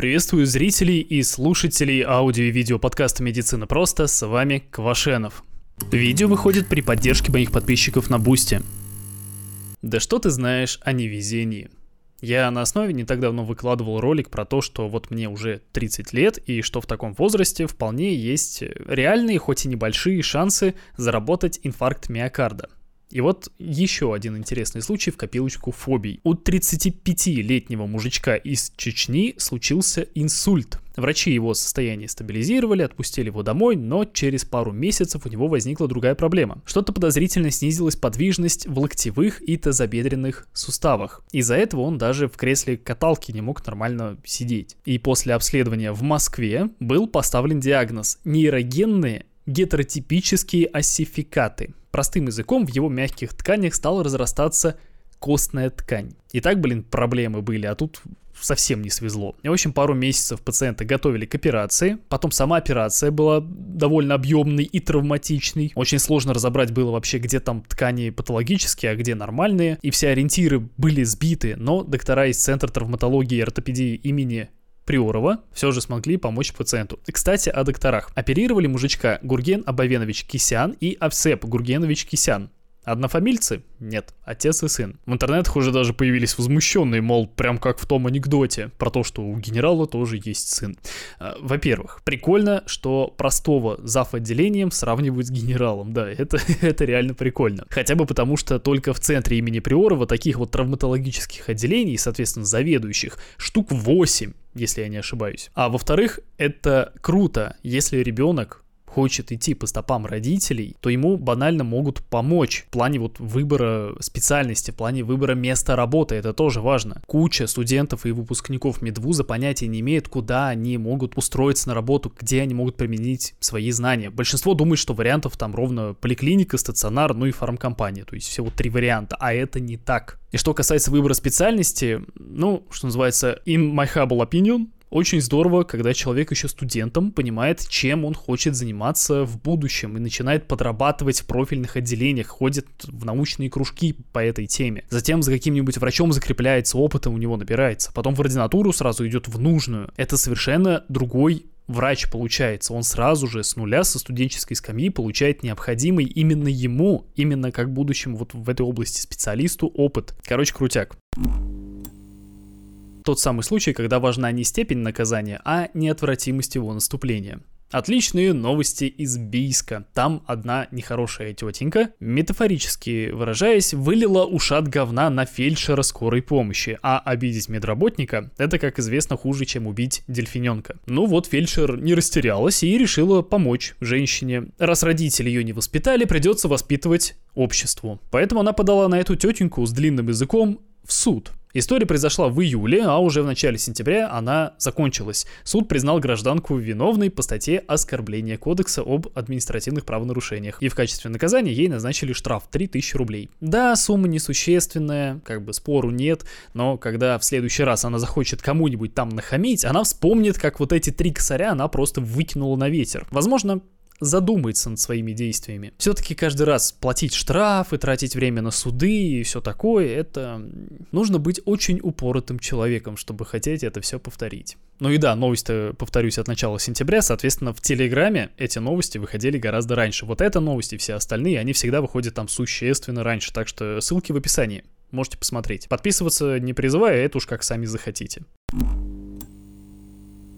Приветствую зрителей и слушателей аудио и видео подкаста «Медицина просто». С вами Квашенов. Видео выходит при поддержке моих подписчиков на Boosty. Да что ты знаешь о невезении? Я на основе не так давно выкладывал ролик про то, что вот мне уже 30 лет, и что в таком возрасте вполне есть реальные, хоть и небольшие шансы заработать инфаркт миокарда – и вот еще один интересный случай в копилочку фобий. У 35-летнего мужичка из Чечни случился инсульт. Врачи его состояние стабилизировали, отпустили его домой, но через пару месяцев у него возникла другая проблема. Что-то подозрительно снизилась подвижность в локтевых и тазобедренных суставах. Из-за этого он даже в кресле каталки не мог нормально сидеть. И после обследования в Москве был поставлен диагноз нейрогенные гетеротипические осификаты. Простым языком в его мягких тканях стала разрастаться костная ткань. И так, блин, проблемы были, а тут совсем не свезло. И, в общем, пару месяцев пациента готовили к операции. Потом сама операция была довольно объемной и травматичной. Очень сложно разобрать было вообще, где там ткани патологические, а где нормальные. И все ориентиры были сбиты, но доктора из Центра травматологии и ортопедии имени Приорова все же смогли помочь пациенту. Кстати, о докторах. Оперировали мужичка Гурген Абавенович Кисян и Авсеп Гургенович Кисян. Однофамильцы? Нет, отец и сын. В интернетах уже даже появились возмущенные, мол, прям как в том анекдоте, про то, что у генерала тоже есть сын. А, во-первых, прикольно, что простого зав. отделением сравнивают с генералом. Да, это, это реально прикольно. Хотя бы потому, что только в центре имени Приорова таких вот травматологических отделений, соответственно, заведующих, штук 8 если я не ошибаюсь. А во-вторых, это круто, если ребенок хочет идти по стопам родителей, то ему банально могут помочь в плане вот выбора специальности, в плане выбора места работы. Это тоже важно. Куча студентов и выпускников медвуза понятия не имеют, куда они могут устроиться на работу, где они могут применить свои знания. Большинство думает, что вариантов там ровно поликлиника, стационар, ну и фармкомпания. То есть всего три варианта, а это не так. И что касается выбора специальности, ну, что называется, in my humble opinion, очень здорово, когда человек еще студентом понимает, чем он хочет заниматься в будущем и начинает подрабатывать в профильных отделениях, ходит в научные кружки по этой теме. Затем за каким-нибудь врачом закрепляется, опытом у него набирается. Потом в ординатуру сразу идет в нужную. Это совершенно другой врач получается, он сразу же с нуля со студенческой скамьи получает необходимый именно ему, именно как будущему вот в этой области специалисту опыт. Короче, крутяк тот самый случай, когда важна не степень наказания, а неотвратимость его наступления. Отличные новости из Бийска. Там одна нехорошая тетенька, метафорически выражаясь, вылила ушат говна на фельдшера скорой помощи, а обидеть медработника – это, как известно, хуже, чем убить дельфиненка. Ну вот фельдшер не растерялась и решила помочь женщине. Раз родители ее не воспитали, придется воспитывать обществу. Поэтому она подала на эту тетеньку с длинным языком в суд. История произошла в июле, а уже в начале сентября она закончилась. Суд признал гражданку виновной по статье оскорбления кодекса об административных правонарушениях. И в качестве наказания ей назначили штраф 3000 рублей. Да, сумма несущественная, как бы спору нет, но когда в следующий раз она захочет кому-нибудь там нахамить, она вспомнит, как вот эти три косаря она просто выкинула на ветер. Возможно, задумается над своими действиями. Все-таки каждый раз платить штрафы, тратить время на суды и все такое, это нужно быть очень упоротым человеком, чтобы хотеть это все повторить. Ну и да, новости, повторюсь, от начала сентября, соответственно, в Телеграме эти новости выходили гораздо раньше. Вот это новости, все остальные, они всегда выходят там существенно раньше, так что ссылки в описании. Можете посмотреть. Подписываться не призываю, это уж как сами захотите.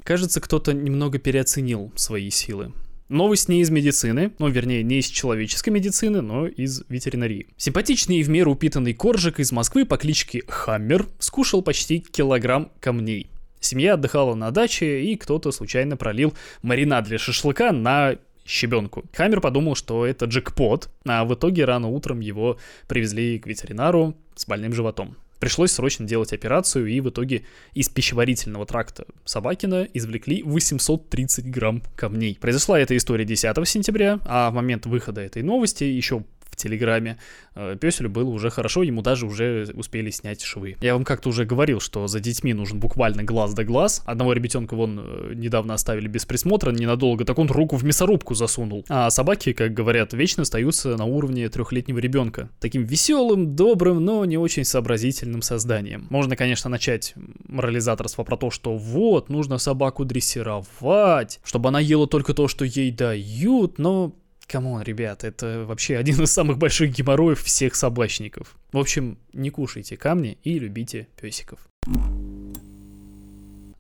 Кажется, кто-то немного переоценил свои силы. Новость не из медицины, ну, вернее, не из человеческой медицины, но из ветеринарии. Симпатичный и в меру упитанный коржик из Москвы по кличке Хаммер скушал почти килограмм камней. Семья отдыхала на даче, и кто-то случайно пролил маринад для шашлыка на щебенку. Хаммер подумал, что это джекпот, а в итоге рано утром его привезли к ветеринару с больным животом. Пришлось срочно делать операцию, и в итоге из пищеварительного тракта Собакина извлекли 830 грамм камней. Произошла эта история 10 сентября, а в момент выхода этой новости еще Телеграме. Э, Песелю было уже хорошо, ему даже уже успели снять швы. Я вам как-то уже говорил, что за детьми нужен буквально глаз да глаз. Одного ребятенка вон э, недавно оставили без присмотра ненадолго, так он руку в мясорубку засунул. А собаки, как говорят, вечно остаются на уровне трехлетнего ребенка. Таким веселым, добрым, но не очень сообразительным созданием. Можно, конечно, начать морализаторство про то, что вот, нужно собаку дрессировать, чтобы она ела только то, что ей дают, но come on, ребят, это вообще один из самых больших геморроев всех собачников. В общем, не кушайте камни и любите песиков.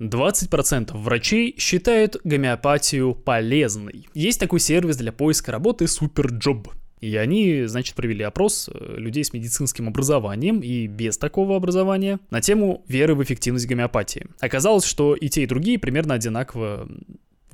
20% врачей считают гомеопатию полезной. Есть такой сервис для поиска работы SuperJob. И они, значит, провели опрос э, людей с медицинским образованием и без такого образования на тему веры в эффективность гомеопатии. Оказалось, что и те, и другие примерно одинаково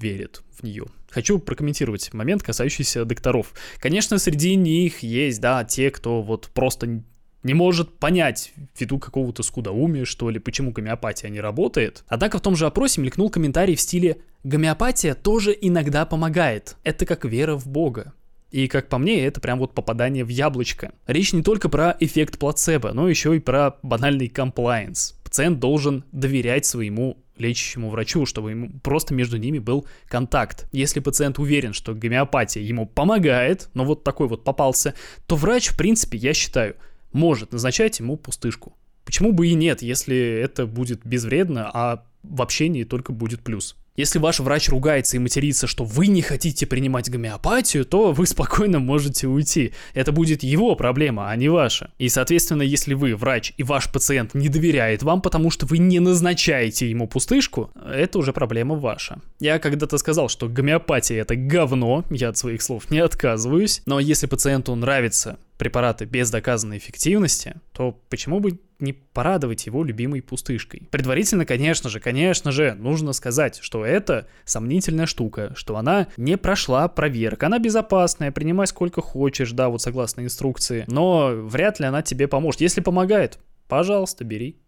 верят в нее. Хочу прокомментировать момент, касающийся докторов. Конечно, среди них есть, да, те, кто вот просто не может понять ввиду какого-то скудоумия, что ли, почему гомеопатия не работает. Однако в том же опросе мелькнул комментарий в стиле «Гомеопатия тоже иногда помогает. Это как вера в Бога». И, как по мне, это прям вот попадание в яблочко. Речь не только про эффект плацебо, но еще и про банальный комплайенс. Пациент должен доверять своему лечащему врачу, чтобы ему просто между ними был контакт. Если пациент уверен, что гомеопатия ему помогает, но вот такой вот попался, то врач, в принципе, я считаю, может назначать ему пустышку. Почему бы и нет, если это будет безвредно, а в общении только будет плюс. Если ваш врач ругается и матерится, что вы не хотите принимать гомеопатию, то вы спокойно можете уйти. Это будет его проблема, а не ваша. И, соответственно, если вы, врач, и ваш пациент не доверяет вам, потому что вы не назначаете ему пустышку, это уже проблема ваша. Я когда-то сказал, что гомеопатия это говно, я от своих слов не отказываюсь, но если пациенту нравится препараты без доказанной эффективности, то почему бы не порадовать его любимой пустышкой? Предварительно, конечно же, конечно же, нужно сказать, что это сомнительная штука, что она не прошла проверку, она безопасная, принимай сколько хочешь, да, вот согласно инструкции, но вряд ли она тебе поможет. Если помогает, пожалуйста, бери.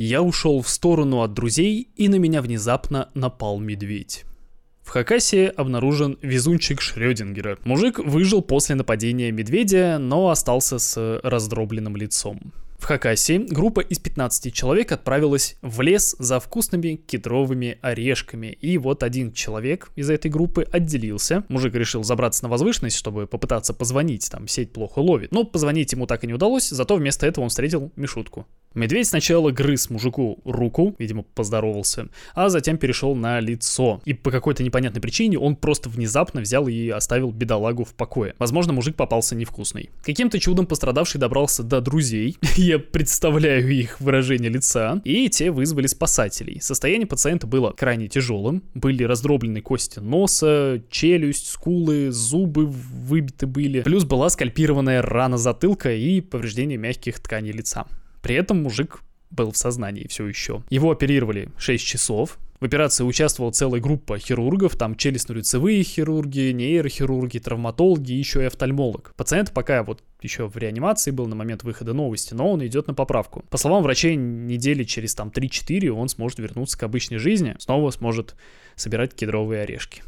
Я ушел в сторону от друзей, и на меня внезапно напал медведь. В Хакасии обнаружен везунчик Шрёдингера. Мужик выжил после нападения медведя, но остался с раздробленным лицом. В Хакасии группа из 15 человек отправилась в лес за вкусными кедровыми орешками. И вот один человек из этой группы отделился. Мужик решил забраться на возвышенность, чтобы попытаться позвонить, там сеть плохо ловит. Но позвонить ему так и не удалось, зато вместо этого он встретил Мишутку. Медведь сначала грыз мужику руку, видимо, поздоровался, а затем перешел на лицо. И по какой-то непонятной причине он просто внезапно взял и оставил бедолагу в покое. Возможно, мужик попался невкусный. Каким-то чудом пострадавший добрался до друзей. Я представляю их выражение лица. И те вызвали спасателей. Состояние пациента было крайне тяжелым. Были раздроблены кости носа, челюсть, скулы, зубы выбиты были. Плюс была скальпированная рана затылка и повреждение мягких тканей лица. При этом мужик был в сознании все еще. Его оперировали 6 часов. В операции участвовала целая группа хирургов, там челюстно-лицевые хирурги, нейрохирурги, травматологи еще и офтальмолог. Пациент пока вот еще в реанимации был на момент выхода новости, но он идет на поправку. По словам врачей, недели через там 3-4 он сможет вернуться к обычной жизни, снова сможет собирать кедровые орешки.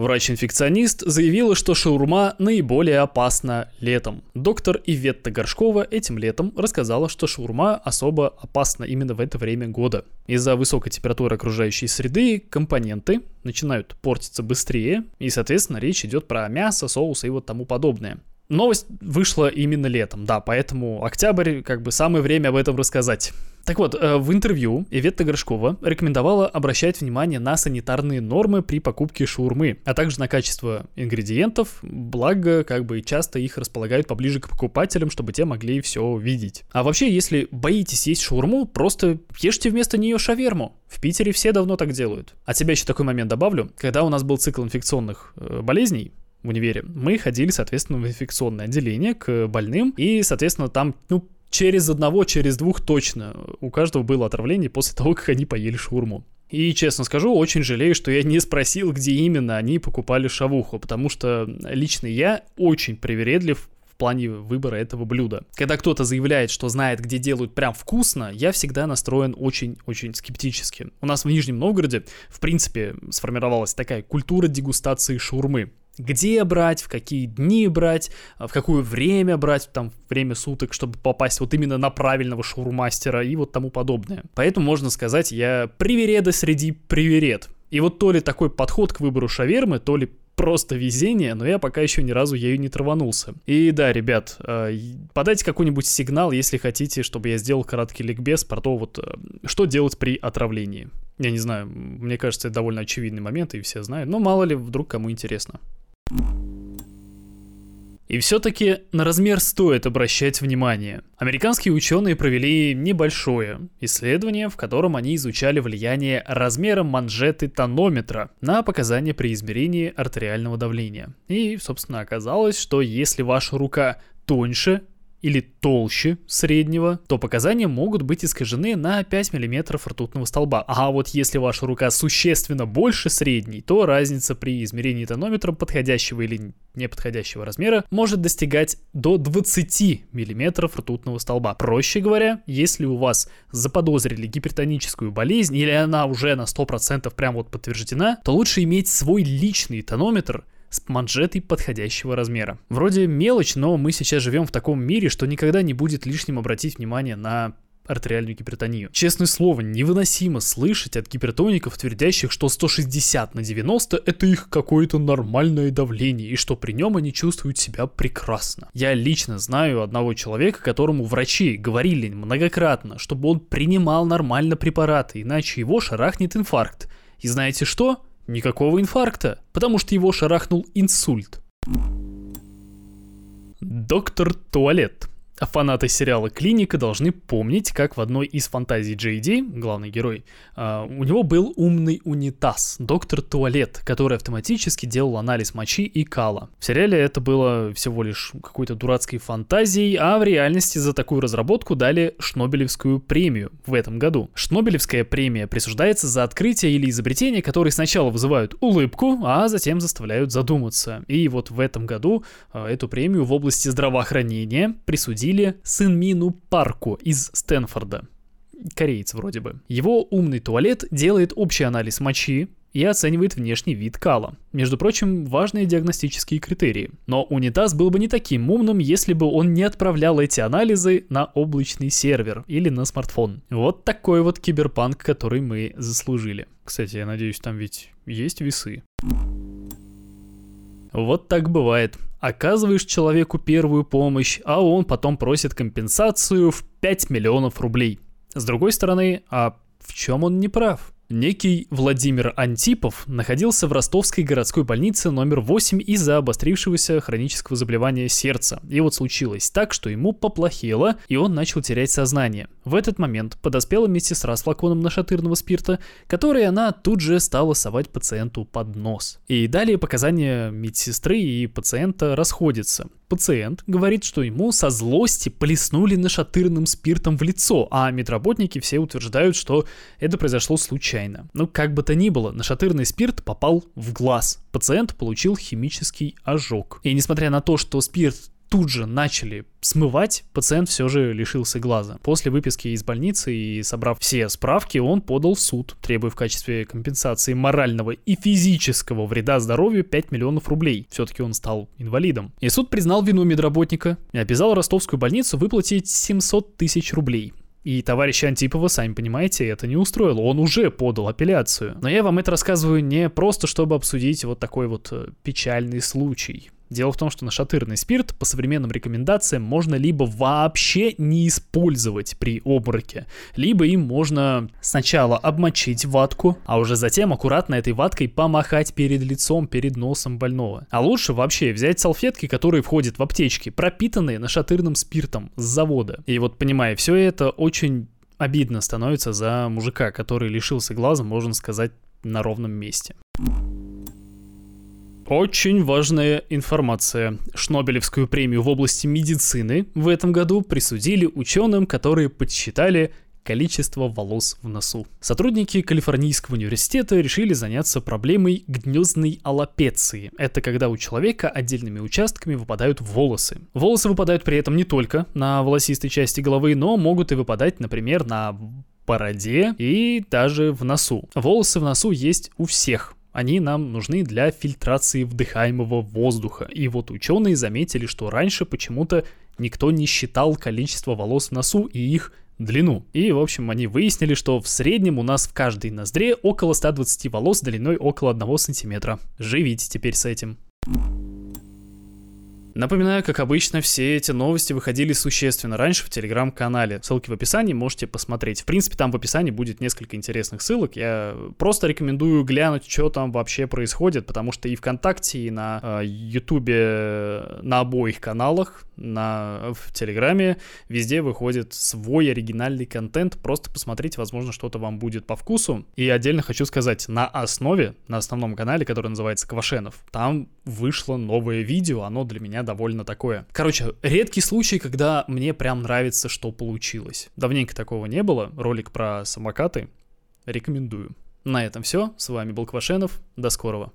Врач-инфекционист заявила, что шаурма наиболее опасна летом. Доктор Иветта Горшкова этим летом рассказала, что шаурма особо опасна именно в это время года. Из-за высокой температуры окружающей среды компоненты начинают портиться быстрее, и, соответственно, речь идет про мясо, соус и вот тому подобное. Новость вышла именно летом, да, поэтому октябрь, как бы самое время об этом рассказать. Так вот, э, в интервью Иветта Горшкова рекомендовала обращать внимание на санитарные нормы при покупке шаурмы, а также на качество ингредиентов, благо как бы часто их располагают поближе к покупателям, чтобы те могли все видеть. А вообще, если боитесь есть шаурму, просто ешьте вместо нее шаверму. В Питере все давно так делают. От себя еще такой момент добавлю. Когда у нас был цикл инфекционных э, болезней, в универе, мы ходили, соответственно, в инфекционное отделение к больным, и, соответственно, там, ну, через одного, через двух точно у каждого было отравление после того, как они поели шаурму. И, честно скажу, очень жалею, что я не спросил, где именно они покупали шавуху, потому что лично я очень привередлив плане выбора этого блюда. Когда кто-то заявляет, что знает, где делают прям вкусно, я всегда настроен очень-очень скептически. У нас в Нижнем Новгороде, в принципе, сформировалась такая культура дегустации шаурмы где брать, в какие дни брать, в какое время брать, там, время суток, чтобы попасть вот именно на правильного шаурмастера и вот тому подобное. Поэтому можно сказать, я привереда среди приверед. И вот то ли такой подход к выбору шавермы, то ли просто везение, но я пока еще ни разу ею не траванулся. И да, ребят, э, подайте какой-нибудь сигнал, если хотите, чтобы я сделал краткий ликбез про то, вот, э, что делать при отравлении. Я не знаю, мне кажется, это довольно очевидный момент, и все знают, но мало ли, вдруг кому интересно. И все-таки на размер стоит обращать внимание. Американские ученые провели небольшое исследование, в котором они изучали влияние размера манжеты тонометра на показания при измерении артериального давления. И, собственно, оказалось, что если ваша рука тоньше или толще среднего, то показания могут быть искажены на 5 мм ртутного столба. А вот если ваша рука существенно больше средней, то разница при измерении тонометром подходящего или неподходящего размера может достигать до 20 мм ртутного столба. Проще говоря, если у вас заподозрили гипертоническую болезнь или она уже на 100% прям вот подтверждена, то лучше иметь свой личный тонометр, с манжетой подходящего размера. Вроде мелочь, но мы сейчас живем в таком мире, что никогда не будет лишним обратить внимание на артериальную гипертонию. Честное слово, невыносимо слышать от гипертоников, твердящих, что 160 на 90 это их какое-то нормальное давление, и что при нем они чувствуют себя прекрасно. Я лично знаю одного человека, которому врачи говорили многократно, чтобы он принимал нормально препараты, иначе его шарахнет инфаркт. И знаете что? Никакого инфаркта, потому что его шарахнул инсульт. Доктор Туалет. Фанаты сериала «Клиника» должны помнить, как в одной из фантазий Джей Ди, главный герой, а, у него был умный унитаз, доктор Туалет, который автоматически делал анализ мочи и кала. В сериале это было всего лишь какой-то дурацкой фантазией, а в реальности за такую разработку дали Шнобелевскую премию в этом году. Шнобелевская премия присуждается за открытие или изобретение, которые сначала вызывают улыбку, а затем заставляют задуматься. И вот в этом году а, эту премию в области здравоохранения присудили посвятили Сынмину Парку из Стэнфорда. Кореец вроде бы. Его умный туалет делает общий анализ мочи, и оценивает внешний вид кала. Между прочим, важные диагностические критерии. Но унитаз был бы не таким умным, если бы он не отправлял эти анализы на облачный сервер или на смартфон. Вот такой вот киберпанк, который мы заслужили. Кстати, я надеюсь, там ведь есть весы. Вот так бывает. Оказываешь человеку первую помощь, а он потом просит компенсацию в 5 миллионов рублей. С другой стороны, а в чем он не прав? Некий Владимир Антипов находился в ростовской городской больнице номер 8 из-за обострившегося хронического заболевания сердца. И вот случилось так, что ему поплохело, и он начал терять сознание. В этот момент подоспела медсестра с флаконом нашатырного спирта, который она тут же стала совать пациенту под нос. И далее показания медсестры и пациента расходятся. Пациент говорит, что ему со злости плеснули нашатырным спиртом в лицо, а медработники все утверждают, что это произошло случайно. Ну, как бы то ни было, нашатырный спирт попал в глаз. Пациент получил химический ожог. И несмотря на то, что спирт тут же начали смывать, пациент все же лишился глаза. После выписки из больницы и собрав все справки, он подал в суд, требуя в качестве компенсации морального и физического вреда здоровью 5 миллионов рублей. Все-таки он стал инвалидом. И суд признал вину медработника и обязал ростовскую больницу выплатить 700 тысяч рублей. И товарища Антипова, сами понимаете, это не устроило. Он уже подал апелляцию. Но я вам это рассказываю не просто, чтобы обсудить вот такой вот э, печальный случай. Дело в том, что нашатырный спирт по современным рекомендациям можно либо вообще не использовать при обмороке, либо им можно сначала обмочить ватку, а уже затем аккуратно этой ваткой помахать перед лицом, перед носом больного. А лучше вообще взять салфетки, которые входят в аптечки, пропитанные нашатырным спиртом с завода. И вот понимая все это, очень обидно становится за мужика, который лишился глаза, можно сказать, на ровном месте. Очень важная информация. Шнобелевскую премию в области медицины в этом году присудили ученым, которые подсчитали количество волос в носу. Сотрудники Калифорнийского университета решили заняться проблемой гнездной аллопеции. Это когда у человека отдельными участками выпадают волосы. Волосы выпадают при этом не только на волосистой части головы, но могут и выпадать, например, на бороде и даже в носу. Волосы в носу есть у всех, они нам нужны для фильтрации вдыхаемого воздуха. И вот ученые заметили, что раньше почему-то никто не считал количество волос в носу и их длину. И, в общем, они выяснили, что в среднем у нас в каждой ноздре около 120 волос длиной около 1 сантиметра. Живите теперь с этим. Напоминаю, как обычно, все эти новости выходили существенно раньше в телеграм-канале. Ссылки в описании, можете посмотреть. В принципе, там в описании будет несколько интересных ссылок. Я просто рекомендую глянуть, что там вообще происходит, потому что и ВКонтакте, и на э, Ютубе, на обоих каналах, на, в Телеграме, везде выходит свой оригинальный контент. Просто посмотрите, возможно, что-то вам будет по вкусу. И отдельно хочу сказать, на основе, на основном канале, который называется Квашенов, там вышло новое видео, оно для меня довольно такое. Короче, редкий случай, когда мне прям нравится, что получилось. Давненько такого не было. Ролик про самокаты. Рекомендую. На этом все. С вами был Квашенов. До скорого.